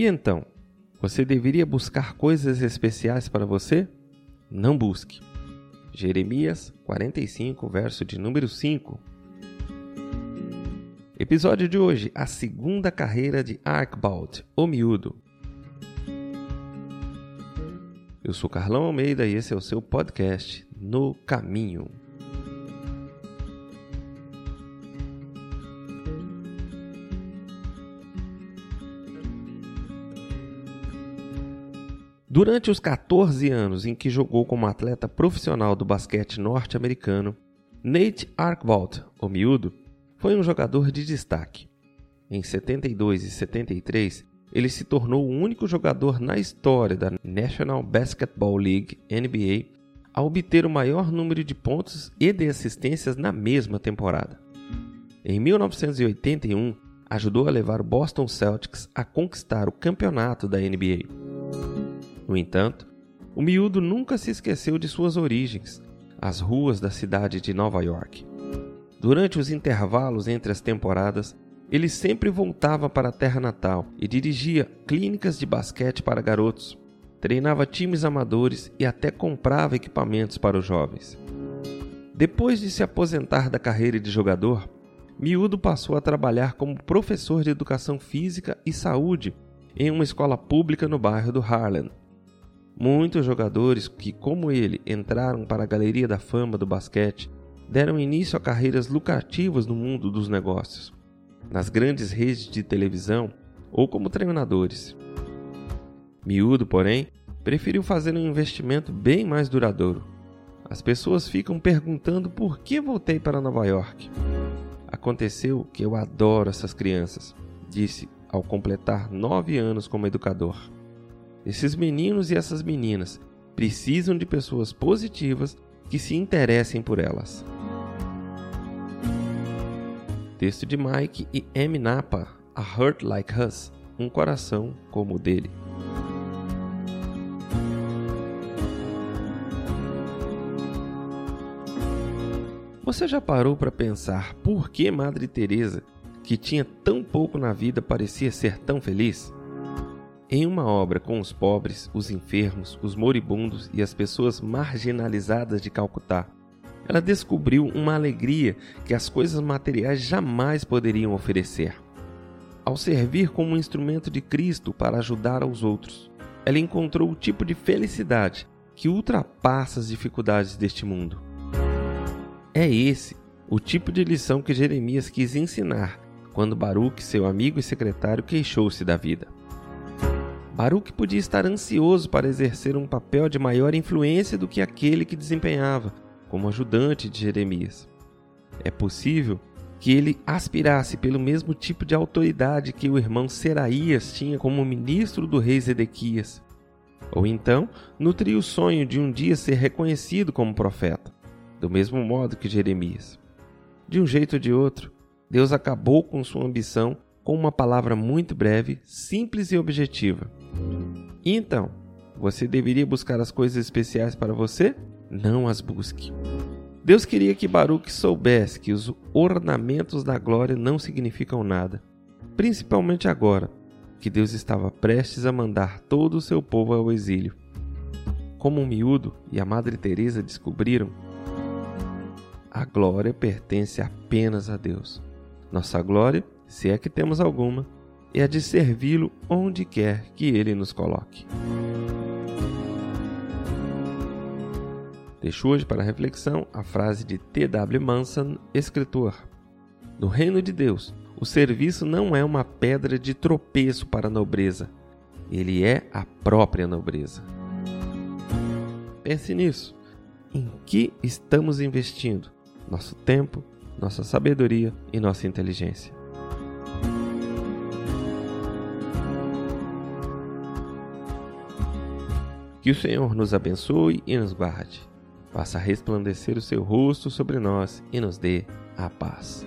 E então, você deveria buscar coisas especiais para você? Não busque. Jeremias 45, verso de número 5. Episódio de hoje: A segunda carreira de Archibald, o miúdo. Eu sou Carlão Almeida e esse é o seu podcast No Caminho. Durante os 14 anos em que jogou como atleta profissional do basquete norte-americano, Nate Archibald, o miúdo, foi um jogador de destaque. Em 72 e 73, ele se tornou o único jogador na história da National Basketball League NBA a obter o maior número de pontos e de assistências na mesma temporada. Em 1981, ajudou a levar o Boston Celtics a conquistar o campeonato da NBA. No entanto, o miúdo nunca se esqueceu de suas origens, as ruas da cidade de Nova York. Durante os intervalos entre as temporadas, ele sempre voltava para a terra natal e dirigia clínicas de basquete para garotos, treinava times amadores e até comprava equipamentos para os jovens. Depois de se aposentar da carreira de jogador, Miúdo passou a trabalhar como professor de educação física e saúde em uma escola pública no bairro do Harlem, Muitos jogadores que, como ele, entraram para a galeria da fama do basquete deram início a carreiras lucrativas no mundo dos negócios, nas grandes redes de televisão ou como treinadores. Miúdo, porém, preferiu fazer um investimento bem mais duradouro. As pessoas ficam perguntando por que voltei para Nova York. Aconteceu que eu adoro essas crianças, disse ao completar nove anos como educador. Esses meninos e essas meninas precisam de pessoas positivas que se interessem por elas. Texto de Mike e M. Napa, A Heart Like Us, um coração como o dele. Você já parou para pensar por que Madre Teresa, que tinha tão pouco na vida, parecia ser tão feliz? Em uma obra com os pobres, os enfermos, os moribundos e as pessoas marginalizadas de Calcutá, ela descobriu uma alegria que as coisas materiais jamais poderiam oferecer. Ao servir como um instrumento de Cristo para ajudar aos outros, ela encontrou o tipo de felicidade que ultrapassa as dificuldades deste mundo. É esse o tipo de lição que Jeremias quis ensinar quando Baruque, seu amigo e secretário, queixou-se da vida. Baruch podia estar ansioso para exercer um papel de maior influência do que aquele que desempenhava como ajudante de Jeremias. É possível que ele aspirasse pelo mesmo tipo de autoridade que o irmão Seraías tinha como ministro do rei Zedequias. Ou então, nutria o sonho de um dia ser reconhecido como profeta, do mesmo modo que Jeremias. De um jeito ou de outro, Deus acabou com sua ambição com uma palavra muito breve, simples e objetiva. Então, você deveria buscar as coisas especiais para você? Não as busque. Deus queria que Baruch soubesse que os ornamentos da glória não significam nada, principalmente agora que Deus estava prestes a mandar todo o seu povo ao exílio. Como o miúdo e a Madre Teresa descobriram, a glória pertence apenas a Deus. Nossa glória, se é que temos alguma, é a de servi-lo onde quer que ele nos coloque. Deixo hoje para reflexão a frase de T.W. Manson, escritor. No reino de Deus, o serviço não é uma pedra de tropeço para a nobreza, ele é a própria nobreza. Pense nisso. Em que estamos investindo nosso tempo, nossa sabedoria e nossa inteligência. Que o Senhor nos abençoe e nos guarde. Faça resplandecer o seu rosto sobre nós e nos dê a paz.